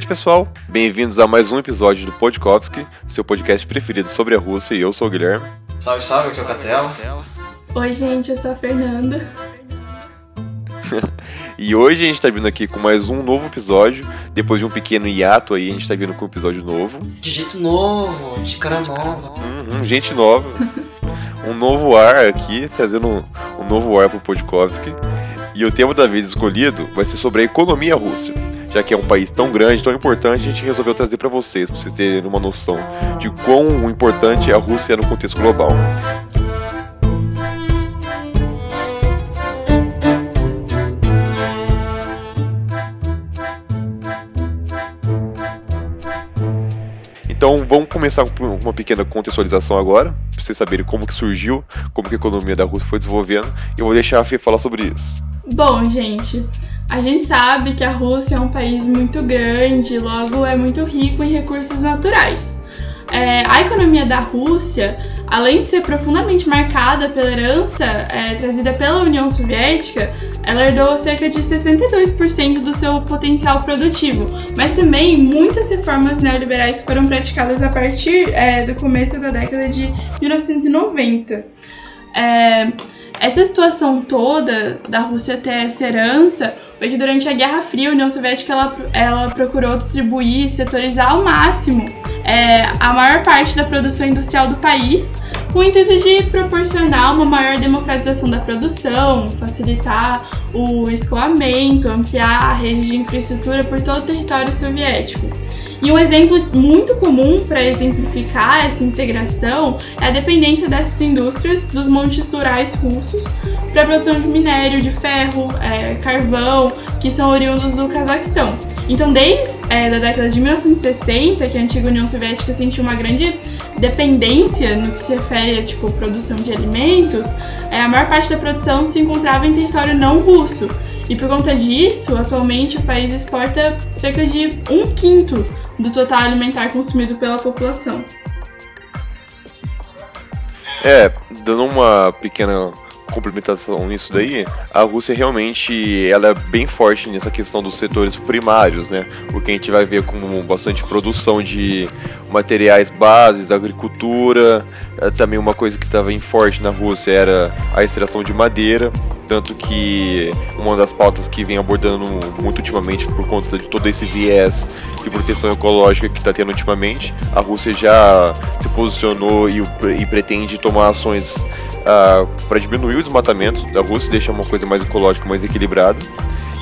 Privet, pessoal! Bem-vindos a mais um episódio do Podkovsky, seu podcast preferido sobre a Rússia, e eu sou o Guilherme. Salve, salve, aqui é o Catela. Oi, gente, eu sou a Fernanda. e hoje a gente tá vindo aqui com mais um novo episódio. Depois de um pequeno hiato aí, a gente tá vindo com um episódio novo. De jeito novo, de cara nova. Uhum, gente nova. um novo ar aqui, trazendo um, um novo ar pro Podkovsky. E o tema da vez escolhido vai ser sobre a economia russa. Já que é um país tão grande, tão importante, a gente resolveu trazer para vocês, para vocês terem uma noção de quão importante a Rússia é no contexto global. Então vamos começar com uma pequena contextualização agora, para vocês saberem como que surgiu, como que a economia da Rússia foi desenvolvendo, e eu vou deixar a Fê falar sobre isso. Bom, gente, a gente sabe que a Rússia é um país muito grande, logo é muito rico em recursos naturais. É, a economia da Rússia, além de ser profundamente marcada pela herança é, trazida pela União Soviética, ela herdou cerca de 62% do seu potencial produtivo, mas também muitas reformas neoliberais foram praticadas a partir é, do começo da década de 1990. É, essa situação toda da Rússia ter essa herança foi que durante a Guerra Fria a União Soviética ela, ela procurou distribuir e setorizar ao máximo é, a maior parte da produção industrial do país, com o intuito de proporcionar uma maior democratização da produção, facilitar o escoamento, ampliar a rede de infraestrutura por todo o território soviético. E um exemplo muito comum para exemplificar essa integração é a dependência dessas indústrias dos montes rurais russos para a produção de minério, de ferro, é, carvão, que são oriundos do Cazaquistão. Então, desde é, a década de 1960, que a antiga União Soviética sentiu uma grande dependência no que se refere a tipo, produção de alimentos, é, a maior parte da produção se encontrava em território não russo. E por conta disso, atualmente o país exporta cerca de um quinto do total alimentar consumido pela população. É, dando uma pequena complementação nisso daí, a Rússia realmente ela é bem forte nessa questão dos setores primários, né? Porque a gente vai ver como bastante produção de materiais bases, agricultura, é, também uma coisa que estava em forte na Rússia era a extração de madeira, tanto que uma das pautas que vem abordando muito ultimamente por conta de todo esse viés de proteção ecológica que está tendo ultimamente, a Rússia já se posicionou e, e pretende tomar ações uh, ah, para diminuir o desmatamento da Rússia, deixar uma coisa mais ecológica, mais equilibrada.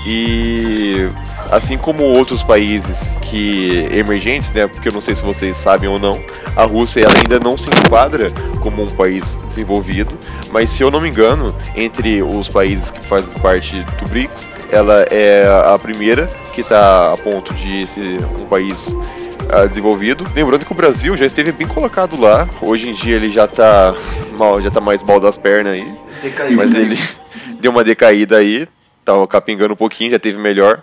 E assim como outros países que emergentes, né, porque eu não sei se vocês sabem ou não, a Rússia ainda não se enquadra como um país desenvolvido, mas se eu não me engano, entre os países que fazem parte do BRICS, ela é a primeira que está a ponto de ser um país uh, desenvolvido. Lembrando que o Brasil já esteve bem colocado lá. Hoje em dia ele já está mal, já tá mais mal das pernas aí. Decaído. Mas ele deu uma decaída aí, tava capingando um pouquinho, já teve melhor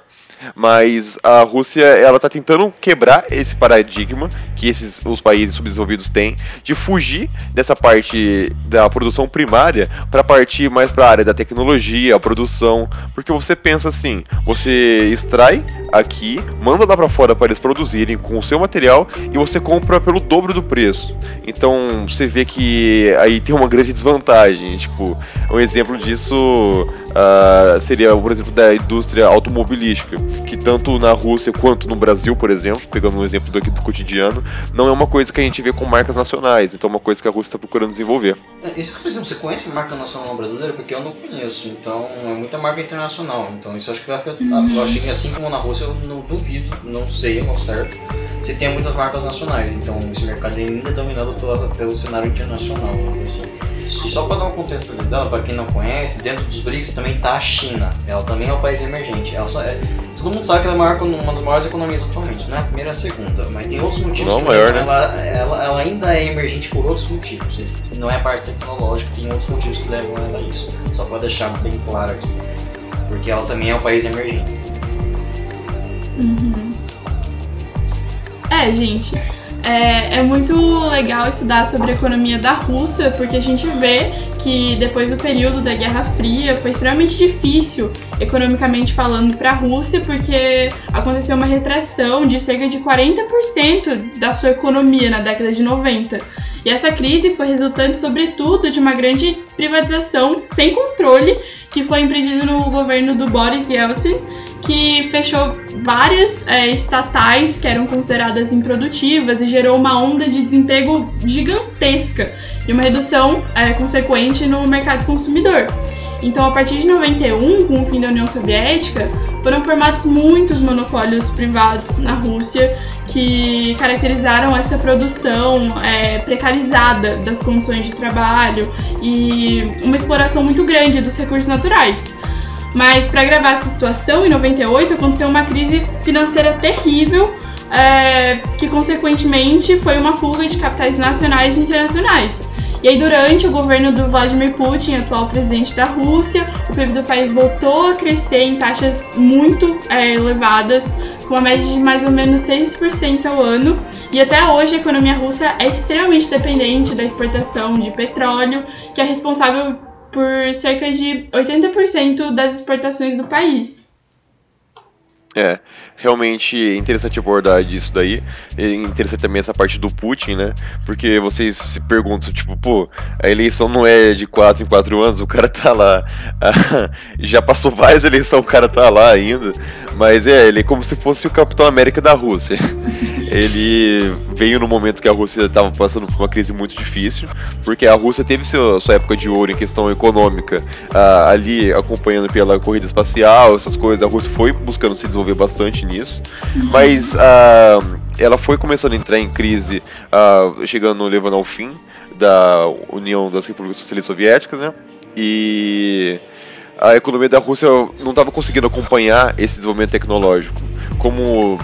mas a Rússia ela está tentando quebrar esse paradigma que esses os países subdesenvolvidos têm de fugir dessa parte da produção primária para partir mais para a área da tecnologia, a produção, porque você pensa assim, você extrai aqui, manda lá para fora para eles produzirem com o seu material e você compra pelo dobro do preço. Então você vê que aí tem uma grande desvantagem. Tipo, um exemplo disso uh, seria, por exemplo, da indústria automobilística que tanto na Rússia quanto no Brasil, por exemplo, pegando um exemplo daqui do cotidiano, não é uma coisa que a gente vê com marcas nacionais, então é uma coisa que a Rússia está procurando desenvolver. É, isso, por exemplo, você conhece marca nacional brasileira? Porque eu não conheço, então é muita marca internacional, então isso acho que vai afetar. Eu acho que assim como na Rússia, eu não duvido, não sei, não certo, se tem muitas marcas nacionais, então esse mercado ainda é dominado pelo, pelo cenário internacional, vamos dizer assim. E só para dar uma contextualizada, para quem não conhece, dentro dos BRICS também está a China. Ela também é um país emergente. Ela só é, todo mundo sabe que ela é maior, uma das maiores economias atualmente, não é a primeira e a segunda, mas tem outros motivos não, que maior, né? ela, ela, ela, ainda é emergente por outros motivos. Não é a parte tecnológica, tem outros motivos que levam ela a isso. Só para deixar bem claro aqui. Porque ela também é um país emergente. Uhum. É, gente. É, é muito legal estudar sobre a economia da Rússia, porque a gente vê que depois do período da Guerra Fria foi extremamente difícil, economicamente falando, para a Rússia, porque aconteceu uma retração de cerca de 40% da sua economia na década de 90. E essa crise foi resultante, sobretudo, de uma grande privatização sem controle que foi empreendida no governo do Boris Yeltsin, que fechou várias é, estatais que eram consideradas improdutivas e gerou uma onda de desemprego gigantesca e uma redução é, consequente no mercado consumidor. Então, a partir de 91, com o fim da União Soviética, foram formados muitos monopólios privados na Rússia que caracterizaram essa produção é, precarizada das condições de trabalho e uma exploração muito grande dos recursos naturais. Mas para agravar essa situação, em 98 aconteceu uma crise financeira terrível, é, que consequentemente foi uma fuga de capitais nacionais e internacionais. E aí, durante o governo do Vladimir Putin, atual presidente da Rússia, o PIB do país voltou a crescer em taxas muito é, elevadas, com uma média de mais ou menos 6% ao ano. E até hoje a economia russa é extremamente dependente da exportação de petróleo, que é responsável por cerca de 80% das exportações do país. Realmente interessante abordar disso daí. É interessante também essa parte do Putin, né? Porque vocês se perguntam, tipo, pô, a eleição não é de 4 em 4 anos, o cara tá lá. já passou várias eleições, o cara tá lá ainda. Mas é, ele é como se fosse o Capitão América da Rússia. ele veio no momento que a Rússia estava passando por uma crise muito difícil, porque a Rússia teve seu, sua época de ouro em questão econômica uh, ali acompanhando pela corrida espacial, essas coisas. A Rússia foi buscando se desenvolver bastante nisso, mas uh, ela foi começando a entrar em crise, uh, chegando levando ao fim da União das Repúblicas Socialistas Soviéticas, né? E a economia da Rússia não estava conseguindo acompanhar esse desenvolvimento tecnológico. Como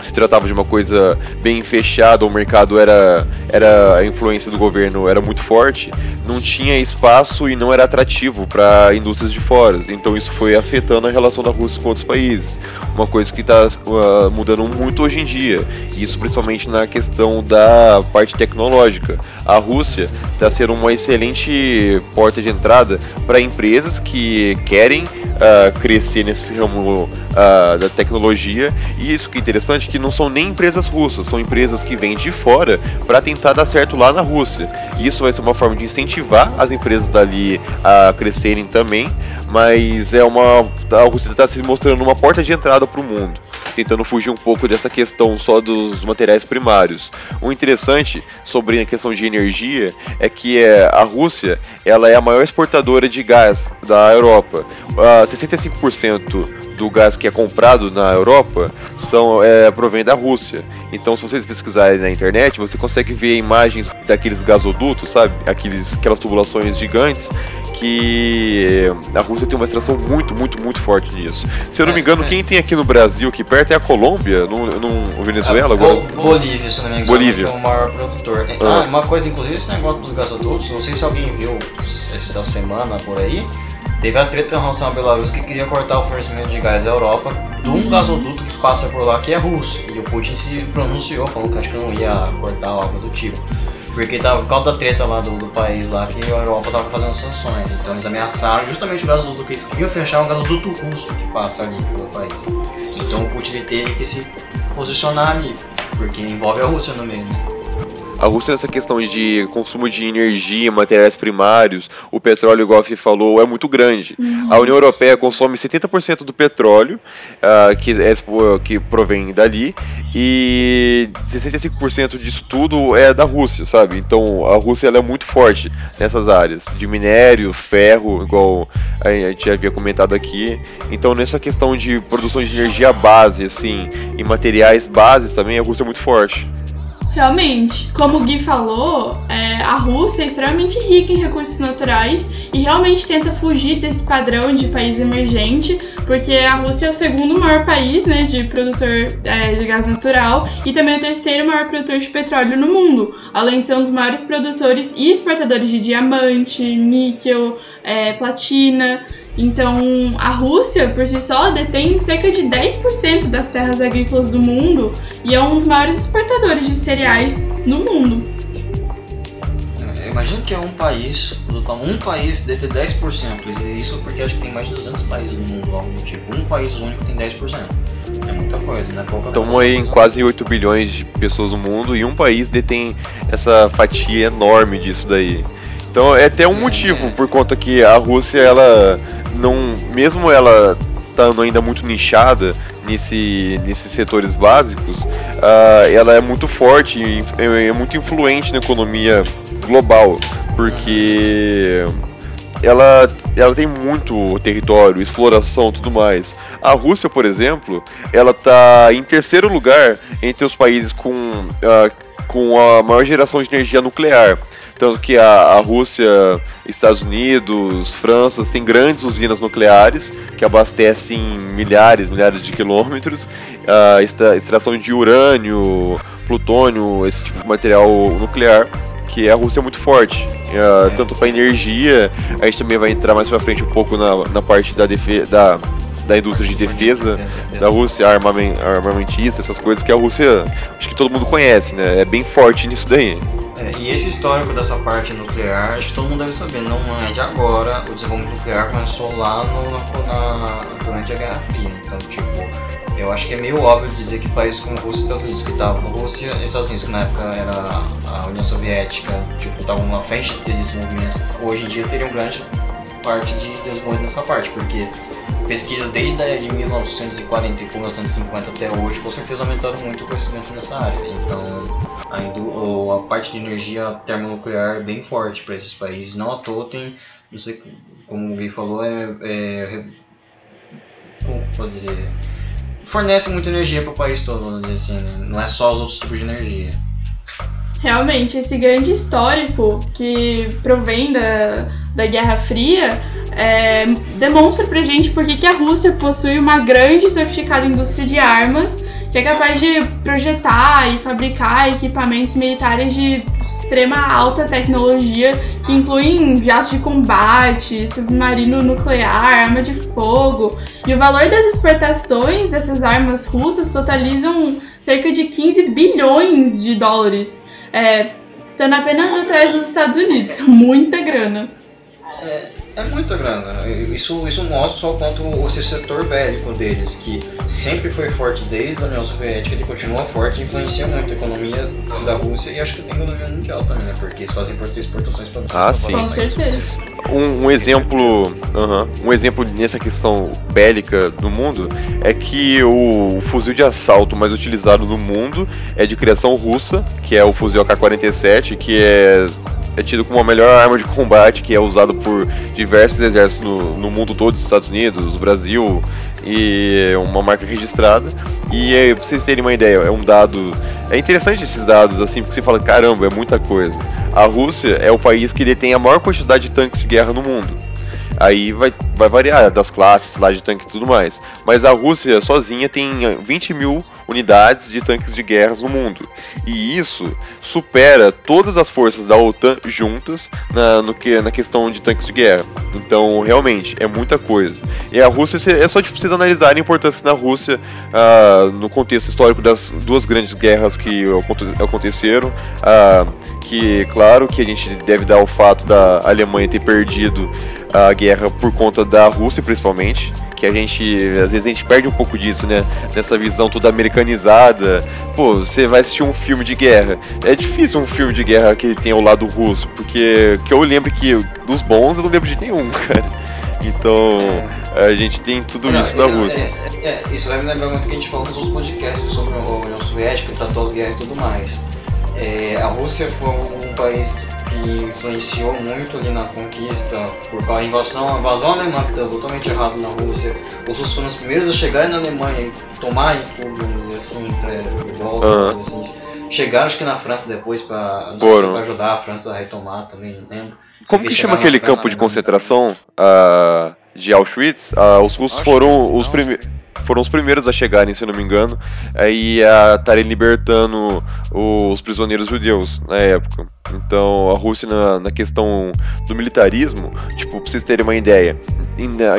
se tratava de uma coisa bem fechada, o mercado era, era a influência do governo era muito forte, não tinha espaço e não era atrativo para indústrias de fora. Então isso foi afetando a relação da Rússia com outros países. Uma coisa que está uh, ah, mudando muito hoje em dia. Isso principalmente na questão da parte tecnológica. A Rússia está sendo uma excelente porta de entrada para empresas que querem uh, crescer nesse ramo uh, da tecnologia. E isso que é interessante que não são nem empresas russas, são empresas que vêm de fora para tentar dar certo lá na Rússia. Isso vai ser uma forma de incentivar as empresas dali a crescerem também, mas é uma a Rússia está se mostrando uma porta de entrada para o mundo, tentando fugir um pouco dessa questão só dos materiais primários. O interessante sobre a questão de energia é que é, a Rússia ela é a maior exportadora de gás da Europa. Uh, 65% do gás que é comprado na Europa são é, provém da Rússia. Então, se vocês pesquisarem na internet, você consegue ver imagens daqueles gasodutos, sabe? Aqueles, aquelas tubulações gigantes que a Rússia tem uma extração muito, muito, muito forte nisso. Se eu não me engano, quem tem aqui no Brasil, aqui perto, é a Colômbia, no, no Venezuela agora? Bolívia, se não me engano, Bolívia. é o maior produtor. Ah. ah, uma coisa, inclusive, esse negócio dos gasodutos, não sei se alguém viu essa semana por aí, Teve a treta em relação à Belarus que queria cortar o fornecimento de gás da Europa de um gasoduto que passa por lá que é russo. E o Putin se pronunciou, falou que acho que não ia cortar algo do tipo. Porque tava por causa da treta lá do, do país lá que a Europa tava fazendo sanções. Então eles ameaçaram justamente o gasoduto que eles queriam fechar um gasoduto russo que passa ali pelo país. Então o Putin teve que se posicionar ali, porque envolve a Rússia no meio, né? A Rússia nessa questão de consumo de energia, materiais primários, o petróleo, igual a Fih falou, é muito grande. Uhum. A União Europeia consome 70% do petróleo uh, que, é, que provém dali e 65% disso tudo é da Rússia, sabe? Então a Rússia ela é muito forte nessas áreas de minério, ferro, igual a gente já havia comentado aqui. Então nessa questão de produção de energia base, assim, e materiais bases também, a Rússia é muito forte. Realmente, como o Gui falou, é, a Rússia é extremamente rica em recursos naturais e realmente tenta fugir desse padrão de país emergente, porque a Rússia é o segundo maior país né, de produtor é, de gás natural e também o terceiro maior produtor de petróleo no mundo, além de ser um dos maiores produtores e exportadores de diamante, níquel, é, platina. Então, a Rússia, por si só, detém cerca de 10% das terras agrícolas do mundo e é um dos maiores exportadores de cereais no mundo. Imagina que é um país, um país deve ter 10%. Isso porque acho que tem mais de 200 países no mundo, algo do tipo. Um país único tem 10%. É muita coisa, né? Pouca Estamos aí em quase 8 bilhões de pessoas no mundo e um país detém essa fatia enorme disso daí. Então é até um motivo por conta que a Rússia, ela não, mesmo ela estando ainda muito nichada nesse, nesses setores básicos, uh, ela é muito forte, é, é muito influente na economia global, porque ela, ela tem muito território, exploração, tudo mais. A Rússia, por exemplo, ela está em terceiro lugar entre os países com, uh, com a maior geração de energia nuclear. Tanto que a, a Rússia, Estados Unidos, França têm grandes usinas nucleares que abastecem milhares, milhares de quilômetros. A extração de urânio, plutônio, esse tipo de material nuclear que a Rússia é muito forte, uh, tanto para energia, a gente também vai entrar mais para frente um pouco na, na parte da, da, da indústria de defesa da Rússia, armamentista, essas coisas que a Rússia, acho que todo mundo conhece, né? É bem forte nisso daí. É, e esse histórico dessa parte nuclear, acho que todo mundo deve saber, não é de agora, o desenvolvimento nuclear começou lá no, na, durante a Guerra Fria. Então, tipo, eu acho que é meio óbvio dizer que países como Rússia e Estados Unidos, que estavam, Rússia e Estados Unidos, que na época era a União Soviética, tipo, estavam na frente desse movimento, hoje em dia teriam grande parte de desenvolvimento nessa parte, porque pesquisas desde de 1940 e 1950 até hoje com certeza aumentaram muito o conhecimento nessa área. Então a, a parte de energia termonuclear é bem forte para esses países. Não à toa tem, não sei como Gui falou, é, é como posso dizer, fornece muita energia para o país todo, vamos dizer assim, né? não é só os outros tipos de energia. Realmente, esse grande histórico que provém da, da Guerra Fria é, demonstra pra gente porque que a Rússia possui uma grande e sofisticada indústria de armas que é capaz de projetar e fabricar equipamentos militares de extrema alta tecnologia que incluem jatos de combate, submarino nuclear, arma de fogo. E o valor das exportações dessas armas russas totalizam cerca de 15 bilhões de dólares, é, estando apenas atrás dos Estados Unidos. Muita grana. É, é muita grana. Isso, isso mostra só o quanto esse setor bélico deles, que sempre foi forte desde a União Soviética, ele continua forte e influencia muito a economia da Rússia e acho que tem a economia mundial também, né? Porque eles fazem exportações para Ah, sim. Com certeza. Um, um exemplo, uh -huh, um exemplo nessa questão bélica do mundo é que o, o fuzil de assalto mais utilizado no mundo é de criação russa, que é o fuzil AK-47, que é é tido como a melhor arma de combate que é usado por diversos exércitos no, no mundo todo, Estados Unidos, Brasil, e uma marca registrada. E é, pra vocês terem uma ideia, é um dado. É interessante esses dados, assim, porque você fala, caramba, é muita coisa. A Rússia é o país que detém a maior quantidade de tanques de guerra no mundo. Aí vai, vai variar das classes lá de tanque e tudo mais. Mas a Rússia sozinha tem 20 mil unidades de tanques de guerra no mundo. E isso supera todas as forças da OTAN juntas na, no que, na questão de tanques de guerra. Então, realmente, é muita coisa. E a Rússia, é só tipo, vocês analisarem a importância da Rússia uh, no contexto histórico das duas grandes guerras que aconteceram. Uh, que, claro, que a gente deve dar o fato da Alemanha ter perdido a guerra por conta da Rússia, principalmente. Que a gente, às vezes, a gente perde um pouco disso, né? Nessa visão toda americanizada. Pô, você vai assistir um filme de guerra. É difícil um filme de guerra que tem o lado russo, porque que eu lembro que dos bons eu não lembro de nenhum, cara. Então, a gente tem tudo não, isso da Rússia. É, é, isso vai me lembrar muito que a gente falou nos outros podcasts sobre a União Soviética, tratou as guerras e tudo mais. É, a Rússia foi um país que influenciou muito ali na conquista, por causa da invasão, a invasão alemã que estava totalmente errado na Rússia. Os russos foram os primeiros a chegarem na Alemanha e tomarem tudo, vamos dizer assim, para volta, uhum. vamos dizer assim. Chegaram acho que na França depois para ajudar a França a retomar também, não lembro. Como que, que chama aquele campo de concentração uh, de Auschwitz? Uh, os russos foram os primeiros. Foram os primeiros a chegarem, se não me engano, aí a estarem libertando os prisioneiros judeus na época. Então, a Rússia, na, na questão do militarismo, tipo, pra vocês terem uma ideia,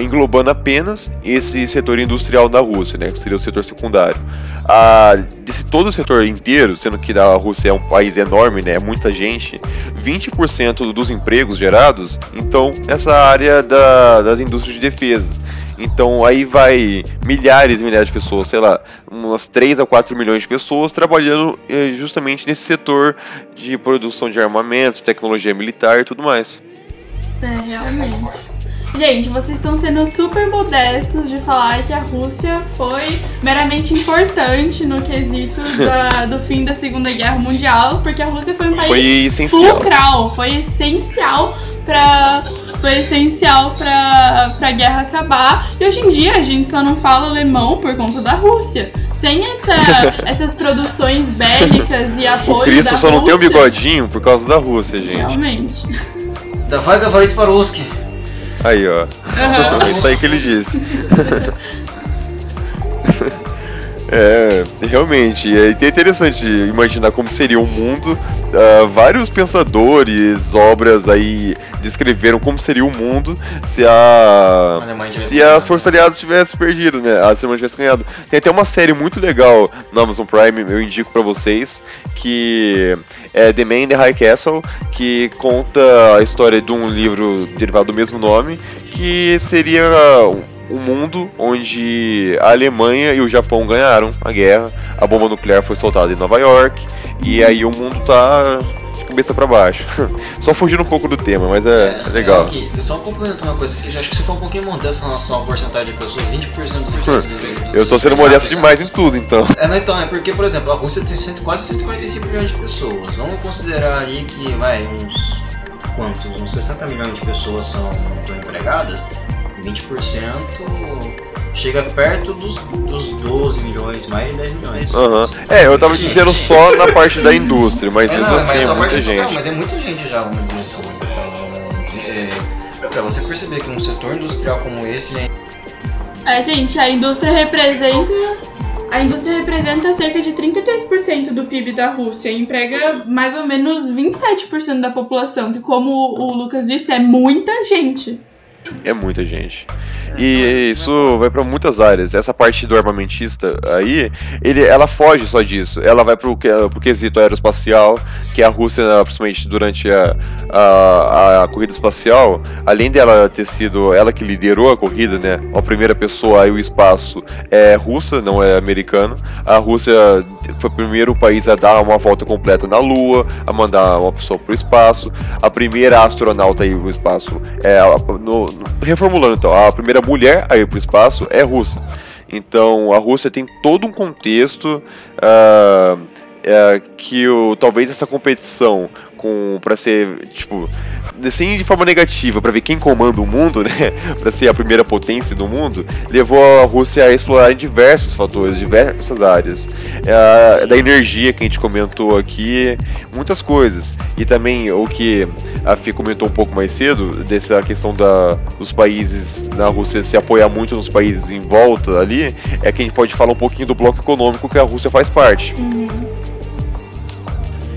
englobando apenas esse setor industrial da Rússia, né, que seria o setor secundário. A, desse todo o setor inteiro, sendo que a Rússia é um país enorme, né, é muita gente, 20% dos empregos gerados, então, essa área da, das indústrias de defesa. Então aí vai milhares e milhares de pessoas, sei lá, umas 3 a 4 milhões de pessoas trabalhando eh, justamente nesse setor de produção de armamentos, tecnologia militar e tudo mais. É, realmente. Gente, vocês estão sendo super modestos de falar que a Rússia foi meramente importante no quesito da, do fim da Segunda Guerra Mundial, porque a Rússia foi um país foi essencial. fulcral, foi essencial para foi essencial para a guerra acabar. E hoje em dia a gente só não fala alemão por conta da Rússia. Sem essa, essas produções bélicas e apoio o Cristo da só não Rússia, tem o bigodinho por causa da Rússia, gente. Realmente. Da vai gavarito para Ruski. Aí, ó. É isso aí que ele disse. É, realmente, é interessante imaginar como seria o mundo. Ah, vários pensadores, obras aí descreveram como seria o mundo se a A se as forças aliadas tivessem perdido, né? A Alemanha tivesse ganhado. Tem até uma série muito legal no Amazon Prime, eu indico pra vocês, que é The Man in the High Castle, que conta a história de um livro derivado do mesmo nome, que seria um mundo onde a Alemanha e o Japão ganharam a guerra, a bomba nuclear foi soltada em Nova York, e aí o mundo tá de cabeça pra baixo. Só fugindo um pouco do tema, mas é, é legal. Aqui, só complementar uma coisa que acho que você foi um pouquinho modesto em relação à porcentagem de pessoas, 20% dos habitantes do- Eu tô sendo modesto demais em tudo, então. É, não, então, é porque, por exemplo, a Rússia tem cento- quase 145 milhões de pessoas. Vamos considerar aí que, vai, uns. Quantos? Uns 60 milhões de pessoas são estão empregadas. 20% chega perto dos, dos 12 milhões, mais de 10 milhões. Aham. É, eu tava Gente, dizendo só na parte da indústria, mas É, mesmo não, assim mas é só muita não, gente. mas é muita gente já, vamos dizer assim. Então, é, pra você perceber que um setor industrial como esse é É, gente, a indústria representa. A indústria representa cerca de 33% do PIB da Rússia e emprega mais ou menos 27% da população, que, como o Lucas disse, é muita gente. É muita gente. E isso vai pra muitas áreas. Essa parte do armamentista aí, ele, ela foge só disso. Ela vai pro, pro quesito aeroespacial, que a Rússia, principalmente durante a, a, a corrida espacial, além dela ter sido ela que liderou a corrida, né? A primeira pessoa aí o espaço é russa, não é americano. A Rússia foi o primeiro país a dar uma volta completa na Lua, a mandar uma pessoa pro espaço. A primeira astronauta aí pro espaço é no- no- reformulando então, a primeira mulher a ir pro espaço é russa. Então a Rússia tem todo um contexto ah, é, que o, talvez essa competição com para ser tipo assim de forma negativa para ver quem comanda o mundo, né, para ser a primeira potência do mundo, levou a Rússia a explorar diversos fatores, diversas áreas, É, da energia que a gente comentou aqui, muitas coisas. E também o que a Fih comentou um pouco mais cedo dessa questão da, dos países na Rússia se apoiar muito nos países em volta ali, é que a gente pode falar um pouquinho do bloco econômico que a Rússia faz parte.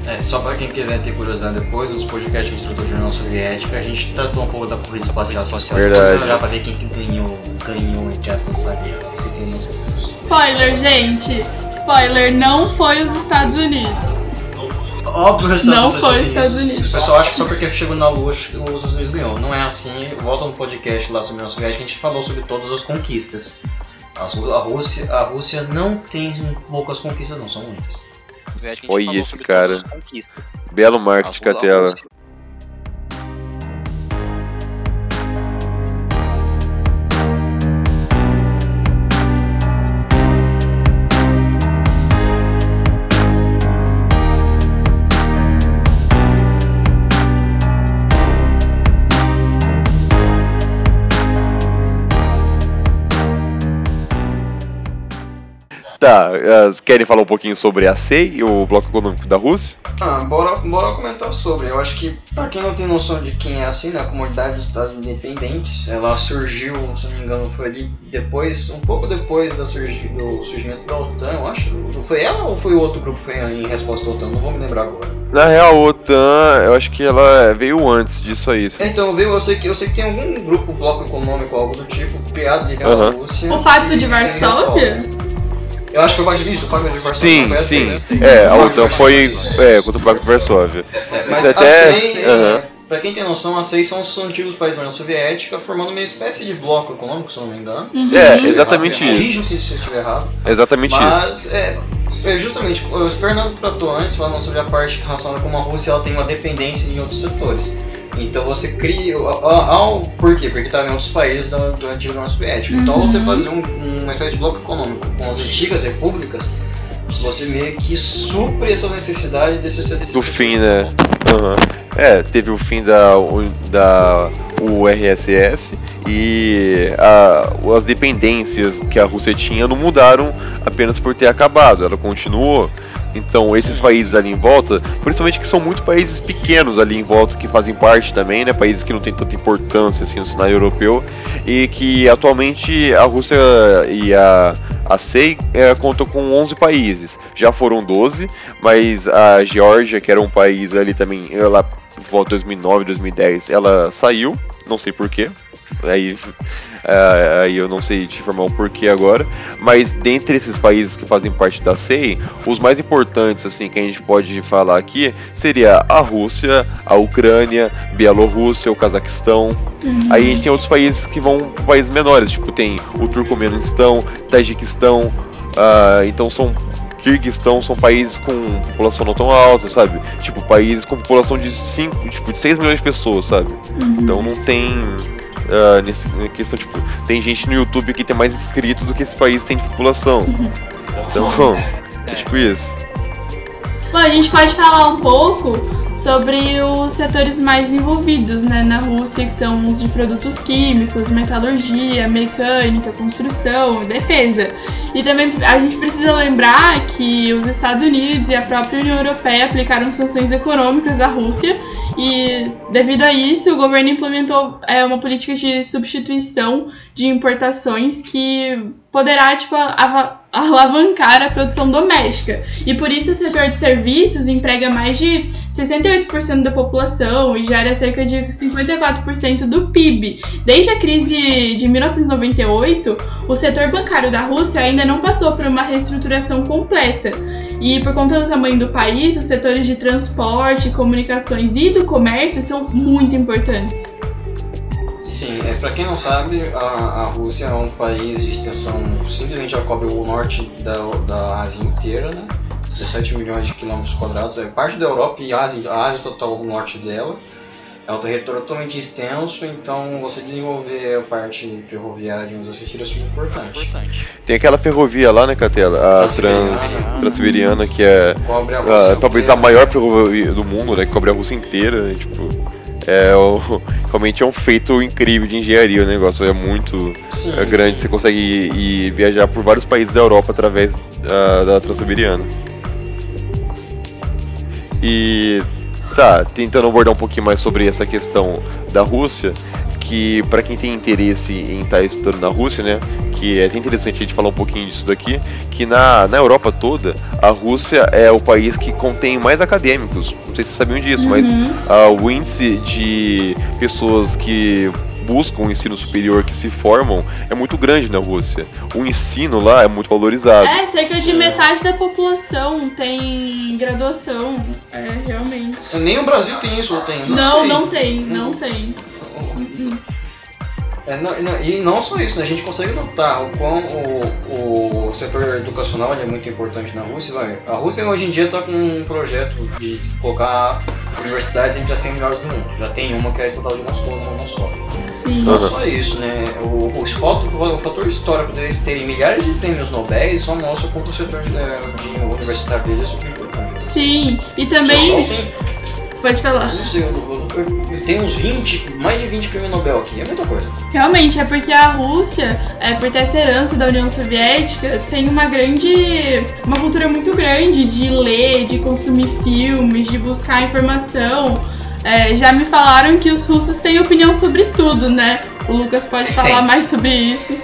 É, só para quem quiser ter curiosidade depois, nos podcasts que a gente tratou de União Soviética, a gente tratou um pouco da corrida espacial. Se Verdade. pra ver quem que ganhou, ganhou entre essas sagas. Vocês têm noção? Spoiler, gente! Spoiler, não foi os Estados Unidos. Óbvio que os Estados Não Unidos, foi Estados Unidos. O pessoal acha que só porque chegou na Lua os Estados Unidos ganhou. Não é assim. Volta no podcast lá sobre a União Soviética, a gente falou sobre todas as conquistas. A Rússia, a Rússia não tem poucas conquistas, não, são muitas. Soviética, a gente Olha falou esse sobre cara. todas as conquistas. Belo marketing Catela. Tá, uh, querem falar um pouquinho sobre a SEI, o Bloco Econômico da Rússia? Ah, bora, bora comentar sobre. Eu acho que, para quem não tem noção de quem é a SEI, né, a Comunidade dos Estados Independentes, ela surgiu, se não me engano, foi ali depois, um pouco depois da surgi, do surgimento da OTAN, eu acho. Foi ela ou foi o outro grupo que foi em resposta à OTAN? Não vou me lembrar agora. Na real, a OTAN, eu acho que ela veio antes disso aí. É, então, veio, eu sei, que, eu sei que tem algum grupo, bloco econômico, algo do tipo, criado ligado uhum. à Rússia. O Pacto de Varsóvia? Eu acho que foi o isso, o Pacto de Varsóvia. Sim, sim. Assim, né? É, a OTAN foi é, contra o Pacto de Varsóvia. É, mas até. Assim, uhum. Pra quem tem noção, as seis são os antigos países da União Soviética, formando uma espécie de bloco econômico, se não me engano. Uhum. É, exatamente isso. Corrijo se eu estiver errado. Exatamente Mas, isso. É, é justamente, o Fernando tratou antes, falando sobre a parte relacionada como a Rússia ela tem uma dependência em outros setores. Então você cria. Ao, por quê? Porque estava em outros países do, do antigo União Soviética. Então você uhum. fazer um, uma espécie de bloco econômico com as antigas repúblicas, você meio que supre essas necessidades desses setores. Do fim, né? Uhum. É, teve o fim da, da URSS e a, as dependências que a Rússia tinha não mudaram apenas por ter acabado, ela continuou. Então, esses países ali em volta, principalmente que são muito países pequenos ali em volta que fazem parte também, né? Países que não têm tanta importância assim no cenário europeu e que atualmente a Rússia e a, a SEI é, contam com 11 países. Já foram 12, mas a Geórgia, que era um país ali também, ela volta 2009, 2010, ela saiu, não sei porquê. Aí aí eu não sei te informar o porquê agora, mas dentre esses países que fazem parte da SEI, os mais importantes assim que a gente pode falar aqui seria a Rússia, a Ucrânia, Bielorrússia, o Cazaquistão. Uhum. Aí a gente tem outros países que vão para países menores, tipo tem o Turcomenistão, Tajiquistão, uh, então são Kirguistão são países com população não tão alta, sabe? Tipo, países com população de 5, tipo, de 6 milhões de pessoas, sabe? Uhum. Então não tem uh, nesse, questão, tipo, tem gente no YouTube que tem mais inscritos do que esse país tem de população. Uhum. Então, é tipo isso. Bom, a gente pode falar um pouco sobre os setores mais envolvidos né, na Rússia, que são os de produtos químicos, metalurgia, mecânica, construção, defesa. E também a gente precisa lembrar que os Estados Unidos e a própria União Europeia aplicaram sanções econômicas à Rússia e, devido a isso, o governo implementou é, uma política de substituição de importações que poderá tipo, alavancar a produção doméstica. E por isso o setor de serviços emprega mais de 68% da população e gera cerca de 54% do PIB. Desde a crise de 1998, o setor bancário da Rússia ainda não passou por uma reestruturação completa. E por conta do tamanho do país, os setores de transporte, comunicações e do comércio são muito importantes. Sim, é, para quem não sabe, a, a Rússia é um país de extensão, simplesmente ela cobre o norte da, da Ásia inteira, né? 17 milhões de quilômetros quadrados, é parte da Europa e a Ásia, a Ásia total o norte dela. É um território totalmente extenso, então você desenvolver a parte ferroviária, digamos assim, seria super importante. Tem aquela ferrovia lá, né, Catela? A Trans, Transiberiana, que é a, talvez a maior ferrovia do mundo, né? Que cobre a Rússia inteira, né, tipo é o, realmente é um feito incrível de engenharia. O negócio é muito sim, é grande. Sim. Você consegue ir, ir, viajar por vários países da Europa através uh, da Transiberiana. E tá, tentando abordar um pouquinho mais sobre essa questão da Rússia, que para quem tem interesse em estar tá estudando na Rússia, né, que é até interessante a gente falar um pouquinho disso daqui, que na, na Europa toda, a Rússia é o país que contém mais acadêmicos. Não sei se vocês sabiam disso, uhum. mas uh, o índice de pessoas que buscam o ensino superior, que se formam, é muito grande na Rússia. O ensino lá é muito valorizado. É, cerca de metade da população tem graduação. É, realmente. Nem o Brasil tem isso, ou tem? Não, não, não tem, não tem. É, não, e não só isso, né? a gente consegue notar o quão o, o setor educacional é muito importante na Rússia. A Rússia hoje em dia está com um projeto de colocar universidades entre as 100 melhores do mundo. Já tem uma que é a estatal de Moscou, não só. Sim. Não só isso, né? O, o, o, fator histórico deles terem milhares de prêmios Nobel só mostra quanto o setor de, de universitário deles é super importante. Sim, e também. Pode falar. Sei, eu, eu, eu tenho uns 20, mais de 20 prêmios Nobel aqui, é muita coisa. Realmente, é porque a Rússia, é, por ter essa herança da União Soviética, tem uma grande. uma cultura muito grande de ler, de consumir filmes, de buscar informação. É, já me falaram que os russos têm opinião sobre tudo, né? O Lucas pode Sim. falar mais sobre isso.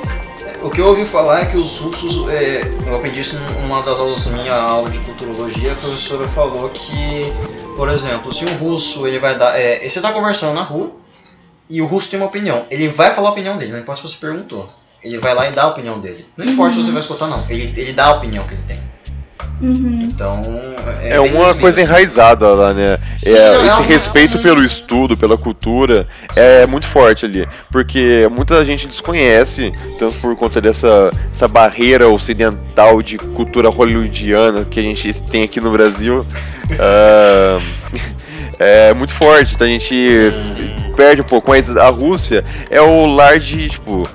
O que eu ouvi falar é que os russos, é, eu aprendi isso numa das aulas da minha aula de culturologia, a professora falou que, por exemplo, se um russo ele vai dar, é, você está conversando na rua e o russo tem uma opinião, ele vai falar a opinião dele, não importa se você perguntou, ele vai lá e dá a opinião dele, não importa se você vai escutar não, ele, ele dá a opinião que ele tem. Uhum. Então é, É uma coisa enraizada lá, né? Sim, É, não, é esse uma- respeito um- pelo estudo, pela cultura, é muito forte ali. Porque muita gente desconhece, tanto por conta dessa essa barreira ocidental de cultura hollywoodiana que a gente tem aqui no Brasil. ah, é muito forte, então a gente Sim. perde um pouco. Mas a Rússia é o lar de, tipo.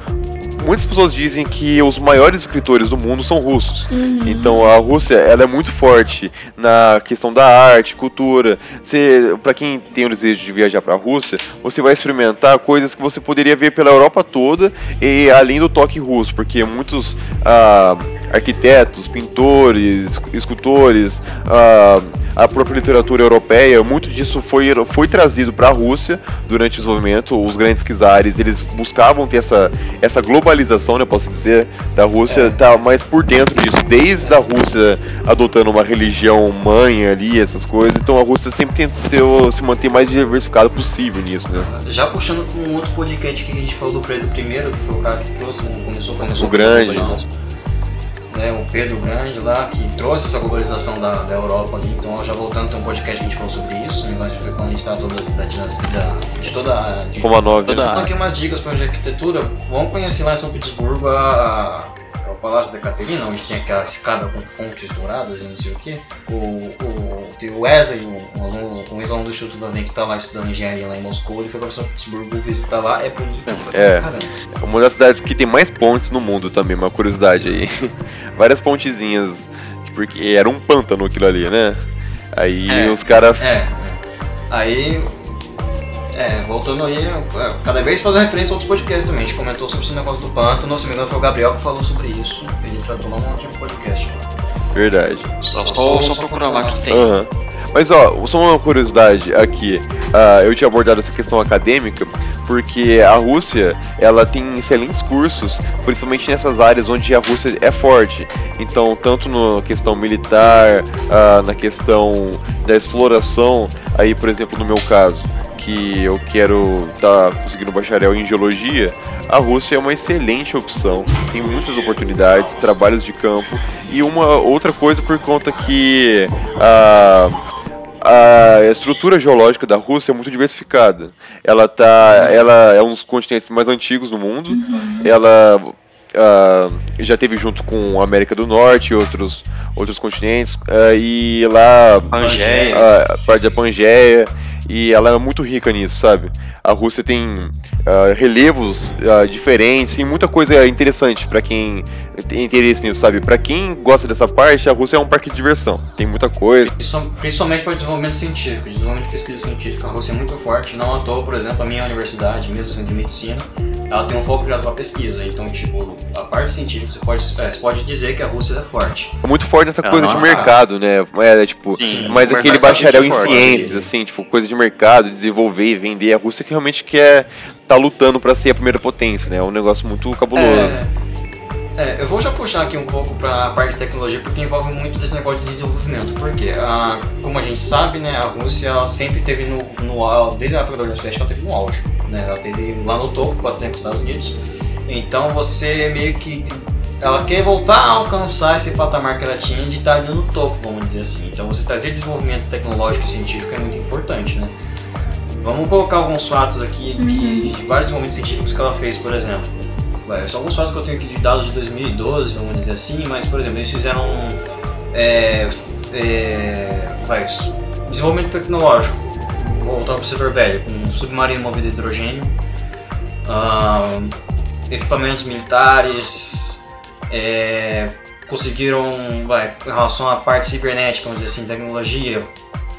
Muitas pessoas dizem que os maiores escritores do mundo são russos. Uhum. Então a Rússia ela é muito forte na questão da arte, cultura. Você, para quem tem o desejo de viajar para a Rússia, você vai experimentar coisas que você poderia ver pela Europa toda e além do toque russo, porque muitos ah, arquitetos, pintores, escultores, ah, a própria literatura europeia, muito disso foi, foi trazido para a Rússia durante o desenvolvimento. Os grandes czares eles buscavam ter essa, essa globalização, né, posso dizer, da Rússia, É. tá mais por dentro disso, desde a Rússia adotando uma religião mãe ali, essas coisas. Então a Rússia sempre tentou se manter mais diversificada possível nisso, né? Já puxando com um outro podcast que a gente falou do Pedro I, que foi o cara que trouxe, começou, começou O Grande. Né, o Pedro Grande lá, que trouxe essa globalização da, da Europa ali. Então, já voltando, tem um podcast que a gente falou sobre isso, né, quando a gente tá toda da dinastia, de toda a. Romanov. Toda-? Então, aqui umas dicas para arquitetura. Vamos conhecer lá em São Petersburgo a, Palácio da Caterina, onde tem aquela escada com fontes douradas e não sei o que. O, o, o Wesley, um, um, aluno- ex-aluno do Instituto também que está lá estudando engenharia lá em Moscou, ele foi para São Petersburgo visitar lá, é bonito. É. caramba. Uma das cidades que tem mais pontes no mundo também, uma curiosidade aí. Várias pontezinhas, porque era um pântano aquilo ali, né? Aí É. os caras. É, é. Aí. É, voltando aí, é, cada vez fazendo referência a outros podcasts também. A gente comentou sobre esse negócio do pântano, se não me engano foi o Gabriel que falou sobre isso. Ele tratou lá no último podcast. Verdade. Só, vou só procurar lá que tem. Aham. Mas ó, só uma curiosidade aqui. ah, eu tinha abordado essa questão acadêmica porque a Rússia ela tem excelentes cursos, principalmente nessas áreas onde a Rússia é forte. Então, tanto na questão militar, ah, na questão da exploração, aí por exemplo no meu caso, que eu quero estar conseguindo um bacharel em geologia, a Rússia é uma excelente opção. Tem muitas oportunidades, trabalhos de campo e uma outra coisa por conta que a a estrutura geológica da Rússia é muito diversificada. Ela tá, ela é um dos continentes mais antigos do mundo. Ela ah, já teve junto com a América do Norte e outros outros continentes ah, e lá Pangeia. a parte da Pangeia e ela é muito rica nisso, sabe? A Rússia tem ah, relevos ah, diferentes e muita coisa interessante pra quem tem interesse nisso, sabe? Pra quem gosta dessa parte, a Rússia é um parque de diversão. Tem muita coisa. Principal- Principalmente para desenvolvimento científico, desenvolvimento de pesquisa científica. A Rússia é muito forte, não à toa, por exemplo, a minha universidade, mesmo sendo de medicina, ela tem um foco virado para pesquisa. Então, tipo, a parte científica, você pode, é, você pode dizer que a Rússia é forte. É muito forte nessa coisa de Aham. mercado, né? É, tipo, Sim, mas aquele bacharel em é forte. ciências, assim, tipo, coisa de mercado, desenvolver e vender. A Rússia que realmente quer tá lutando pra ser a primeira potência, né? É um negócio muito cabuloso. É, é, eu vou já puxar aqui um pouco para a parte de tecnologia, porque envolve muito desse negócio de desenvolvimento. Porque, a, como a gente sabe, né, a Rússia ela sempre teve no, no desde a época da União Soviética, ela teve no auge. Né, ela teve lá no topo, batendo com os Estados Unidos. Então você meio que. Ela quer voltar a alcançar esse patamar que ela tinha de estar ali no topo, vamos dizer assim. Então você trazer desenvolvimento tecnológico e científico é muito importante, né? Vamos colocar alguns fatos aqui de, de vários momentos científicos que ela fez, por exemplo. São alguns fatos que eu tenho aqui de dados de 2012, vamos dizer assim, mas, por exemplo, eles fizeram é, é, vai, desenvolvimento tecnológico, voltando para o setor velho, com um submarino movido a hidrogênio, equipamentos militares, é, conseguiram, vai, em relação à parte cibernética, vamos dizer assim, tecnologia,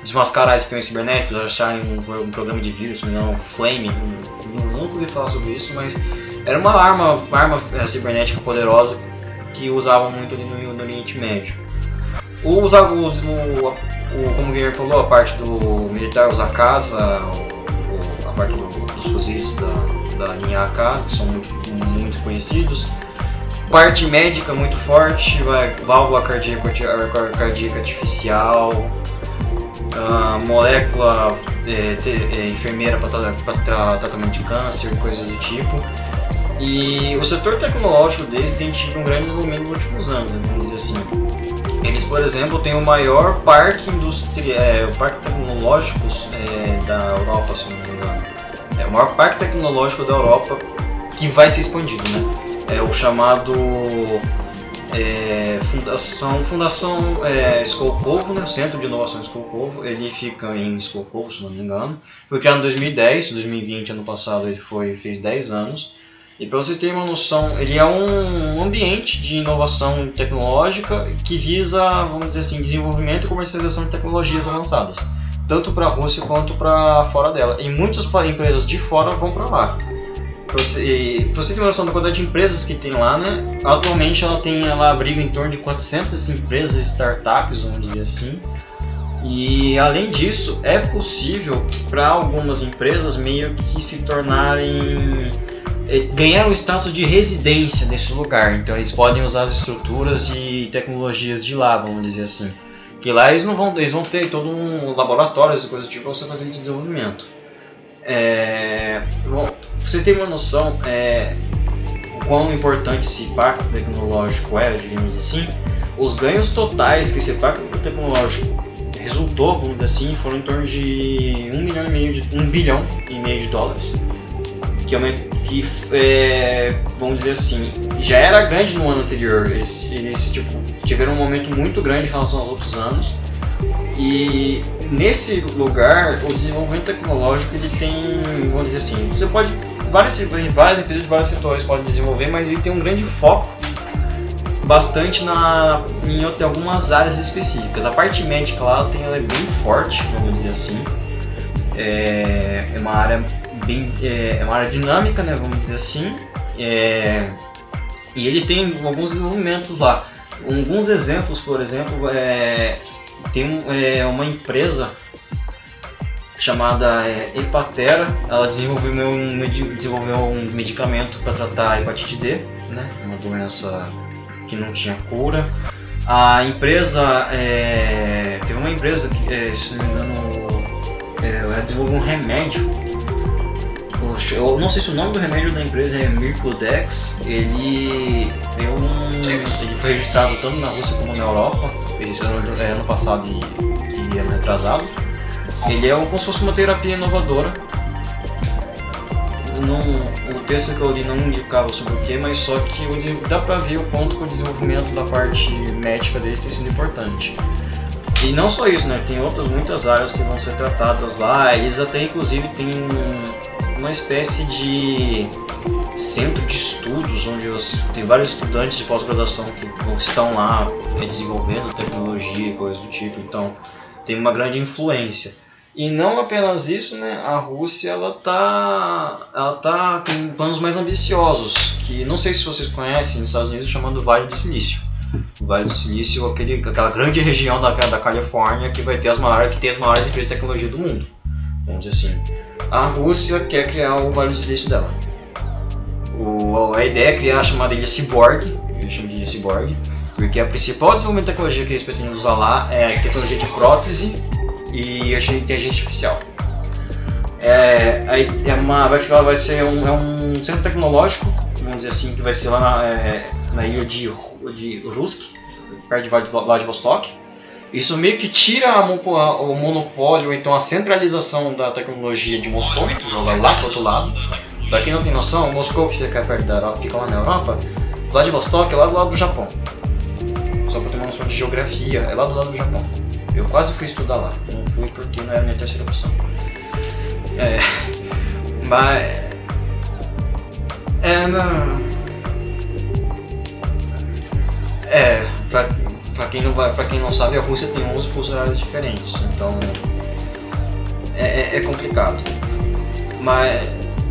desmascarar espiões cibernéticos, acharem um, um, programa de vírus, não, Flame, não, nunca ouvi falar sobre isso, mas era uma arma, uma arma é, cibernética poderosa que usavam muito ali no, no Oriente Médio. O, o, o, o, como o Guilherme falou, a parte do militar usa casa, a parte do, dos fuzis da, da linha AK, que são muito, muito conhecidos parte médica muito forte, vai, válvula cardíaca, cardíaca artificial, uh, molécula é, é, enfermeira para tratamento de câncer, coisas do tipo. E o setor tecnológico deles tem tido um grande desenvolvimento nos últimos anos, né, vamos dizer assim. Eles, por exemplo, têm o maior parque industrial, é, o parque tecnológico é, da Europa, se não me engano. É o maior parque tecnológico da Europa que vai ser expandido, né? é o chamado é, Fundação, Fundação é, né, Centro de Inovação Skolkovo, ele fica em Skolkovo, se não me engano. Foi criado em 2010, 2020, ano passado, ele foi, fez 10 anos. E para vocês terem uma noção, ele é um ambiente de inovação tecnológica que visa, vamos dizer assim, desenvolvimento e comercialização de tecnologias avançadas, tanto para a Rússia quanto para fora dela. E muitas empresas de fora vão para lá. Você, você ter uma noção da quantidade de empresas que tem lá, né? Atualmente ela tem, ela abriga em torno de 400 empresas, startups, vamos dizer assim. E além disso, é possível para algumas empresas meio que se tornarem é, ganhar o status de residência nesse lugar. Então eles podem usar as estruturas e tecnologias de lá, vamos dizer assim. Que lá eles não vão, eles vão ter todo um laboratório e coisas do tipo para você fazer de desenvolvimento. É, bom, pra vocês terem uma noção é, o quão importante esse pacto tecnológico é, digamos assim, os ganhos totais que esse pacto tecnológico resultou, vamos dizer assim, foram em torno de um milhão e meio de, um bilhão e meio de dólares, que, é que é, vamos dizer assim, já era grande no ano anterior. Eles, eles tipo, tiveram um momento muito grande em relação aos outros anos e nesse lugar, o desenvolvimento tecnológico ele tem, vamos dizer assim, você pode vários tipos, várias empresas de vários setores podem desenvolver, mas ele tem um grande foco bastante na em algumas áreas específicas. A parte médica lá tem ela é bem forte, vamos dizer assim. É, é uma área bem é, é, uma área dinâmica, né, vamos dizer assim. É, e eles têm alguns desenvolvimentos lá. Alguns exemplos, por exemplo, é, tem é, uma empresa chamada é, Epatera, ela desenvolveu um, desenvolveu um medicamento para tratar a hepatite D, né, uma doença que não tinha cura. A empresa, é, teve uma empresa que, é, se não me engano, é, ela desenvolveu um remédio. Eu não sei se o nome do remédio da empresa é Mirclodex. Ele, um, ele foi registrado tanto na Rússia como na Europa isso é ano passado e, e ano retrasado. Ele é como se fosse uma terapia inovadora. Não, o texto que eu li não indicava sobre o que, mas só que dá pra ver o ponto que o desenvolvimento da parte médica deles tem sido importante. E não só isso, né? Tem outras muitas áreas que vão ser tratadas lá. Eles até inclusive têm uma espécie de centro de estudos onde os, tem vários estudantes de pós-graduação que estão lá desenvolvendo tecnologia e coisas do tipo, então tem uma grande influência. E não apenas isso, né? A Rússia ela tá, ela tá com planos mais ambiciosos, que não sei se vocês conhecem nos Estados Unidos chamando Vale do Silício. O Vale do Silício, aquele, aquela grande região da, da Califórnia que vai ter as maiores, que tem as maiores empresas de tecnologia do mundo. Vamos dizer assim. A Rússia quer criar o Vale do Silício dela. O, a ideia é criar a chamada ilha Cyborg, eu chamo de ilha Cyborg, porque a principal desenvolvimento de tecnologia que eles pretendem usar lá é tecnologia de prótese e inteligência artificial. É, é uma, vai, ficar, vai ser um, é um centro tecnológico, vamos dizer assim, que vai ser lá na, é, na ilha de, de Rusk, perto de Vladivostok. Isso meio que tira o monopólio, então a centralização da tecnologia de Moscou, lá para outro lado, Pra quem não tem noção, Moscou, que fica perto da Europa, fica lá na Europa, Vladivostok é lá do lado do Japão. Só pra ter uma noção de geografia, é lá do lado do Japão. Eu quase fui estudar lá, não fui porque não era a minha terceira opção. É. Mas. É, não. É, pra, pra, quem não vai, pra quem não sabe, a Rússia tem 11 fuso horários diferentes, então é, é complicado. Mas,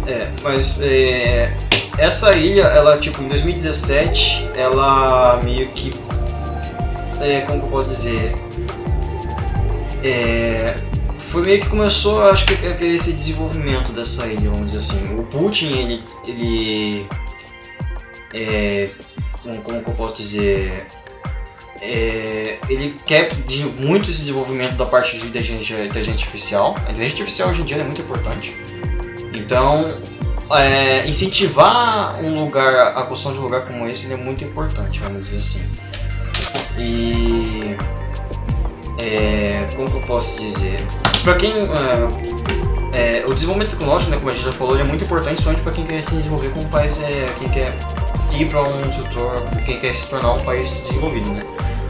é, mas é, essa ilha, ela tipo em 2017, ela meio que é, como que eu posso dizer, é, foi meio que começou, acho que esse desenvolvimento dessa ilha, vamos dizer assim. O Putin, ele, ele é, como, como que eu posso dizer, é, ele quer muito esse desenvolvimento da parte de inteligência, inteligência artificial. A inteligência artificial hoje em dia é muito importante. Então, é, incentivar um lugar, a construção de um lugar como esse é muito importante, vamos dizer assim. E é, como que eu posso dizer? Para quem é, é, o desenvolvimento tecnológico, né, como a gente já falou, é muito importante, principalmente para quem quer se desenvolver como país, é, quem quer ir para um setor, quem quer se tornar um país desenvolvido, né?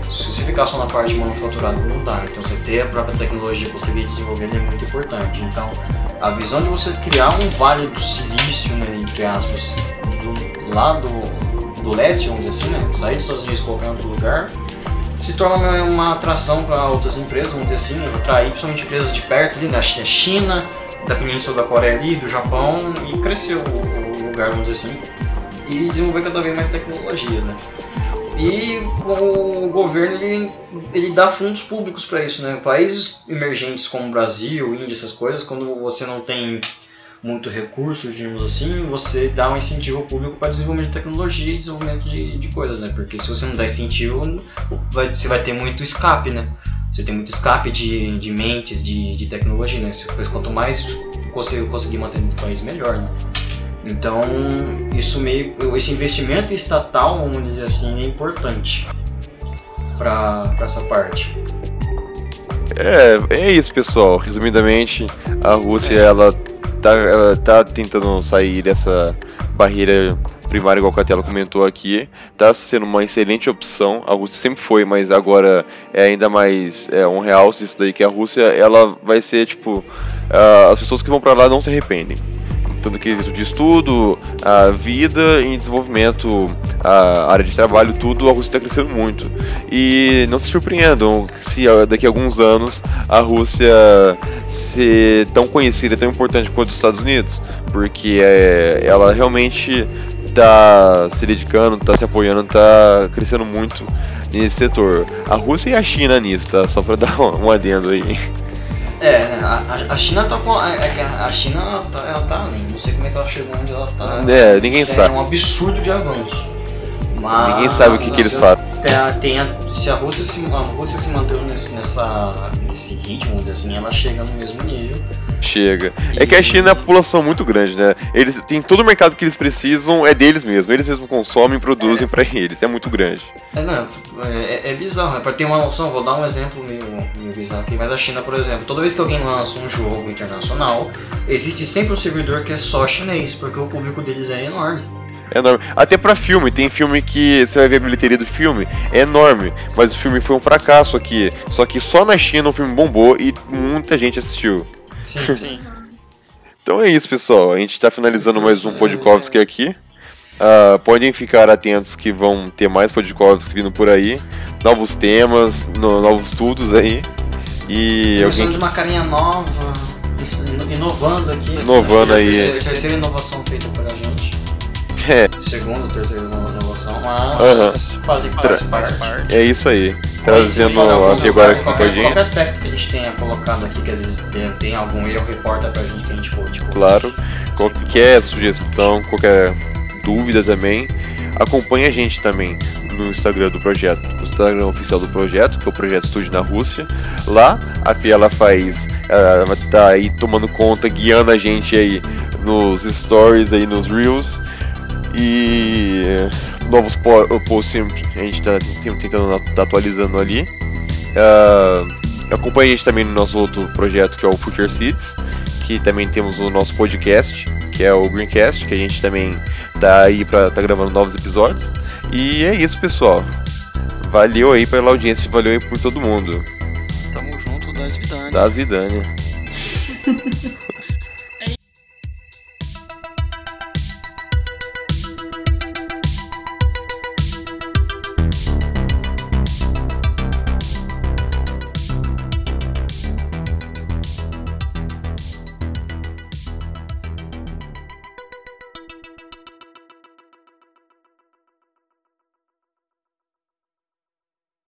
Se você ficar só na parte manufaturada não dá. Então você ter a própria tecnologia conseguir desenvolver é muito importante. Então a visão de você criar um vale do silício, né, entre aspas, do lado do leste, vamos dizer assim, né, sair dos Estados Unidos e qualquer outro lugar, se torna uma atração para outras empresas, vamos dizer assim, né, atrair principalmente empresas de perto, ali, da China, da Península da Coreia ali, do Japão, e crescer o, o lugar, vamos dizer assim, e desenvolver cada vez mais tecnologias, né. E o governo ele, ele dá fundos públicos para isso, né? Países emergentes como Brasil, Índia, essas coisas, quando você não tem muito recurso, digamos assim, você dá um incentivo público para desenvolvimento de tecnologia e desenvolvimento de, de coisas, né? Porque se você não dá incentivo, vai, você vai ter muito escape, né? Você tem muito escape de, de mentes, de, de tecnologia, né? Quanto mais você conseguir manter no país, melhor, né? Então, isso meio, esse investimento estatal, vamos dizer assim, é importante para essa parte. É, é isso, pessoal. Resumidamente, a Rússia ela tá, tá tentando sair dessa barreira primária, igual a Catela comentou aqui. Tá sendo uma excelente opção. A Rússia sempre foi, mas agora é ainda mais é, um realce isso daí que a Rússia ela vai ser tipo uh, as pessoas que vão para lá não se arrependem tanto quesito de estudo, a vida e desenvolvimento, a área de trabalho, tudo, a Rússia está crescendo muito. E não se surpreendam se daqui a alguns anos a Rússia ser tão conhecida, tão importante quanto os Estados Unidos, porque é, ela realmente está se dedicando, está se apoiando, está crescendo muito nesse setor. A Rússia e a China nisso, tá? Só para dar um adendo aí. É, a, a China tá com. É, é a China ela tá, ela tá além. Não sei como é que ela chegou onde ela tá. É, ninguém sabe. É um absurdo de avanço. Mas, ninguém sabe o que, que eles fazem. Tem a, tem a, se a Rússia se, a Rússia se mantém nesse, nessa, nesse ritmo, assim, ela chega no mesmo nível. Chega. É que a China é uma população muito grande, né? Eles têm todo o mercado que eles precisam, é deles mesmos. Eles mesmos consomem e produzem é. para eles. É muito grande. É, não, é, é, é bizarro, né? Pra ter uma noção, vou dar um exemplo meio, meio bizarro aqui, mas a China, por exemplo, toda vez que alguém lança um jogo internacional, existe sempre um servidor que é só chinês, porque o público deles é enorme. É enorme. Até pra filme, tem filme que você vai ver a bilheteria do filme, é enorme, mas o filme foi um fracasso aqui. Só que só na China o filme bombou e muita gente assistiu. Sim, sim. então é isso, pessoal. A gente tá finalizando mais um Podkovski aqui. Uh, podem ficar atentos que vão ter mais Podkovski vindo por aí. Novos temas, no, novos estudos aí. E alguém... de uma carinha nova, inovando aqui. Inovando aí. Terceira, terceira inovação feita por a gente. É. Segunda, terceira inovação, mas uh -huh. fazem parte, faz parte. É isso aí. Trazendo aqui agora com qualquer, qualquer aspecto que a gente tenha colocado aqui, que às vezes tem, tem algum erro, reporta pra gente que a gente pode. Tipo, claro. Qualquer sugestão, qualquer dúvida também, acompanhe a gente também no Instagram do projeto, no Instagram oficial do projeto, que é o Projeto Estúdio na Rússia. Lá, a Fia ela faz, ela vai estar tá aí tomando conta, guiando a gente aí nos stories, aí nos reels e novos posts sempre a gente está sempre tentando tá atualizando ali. Uh, acompanhe a gente também no nosso outro projeto que é o Future Seeds, que também temos o nosso podcast, que é o Greencast, que a gente também tá aí para tá gravando novos episódios. E é isso, pessoal. Valeu aí pela audiência, valeu aí por todo mundo. Tamo junto das Vidania. Das Vidania.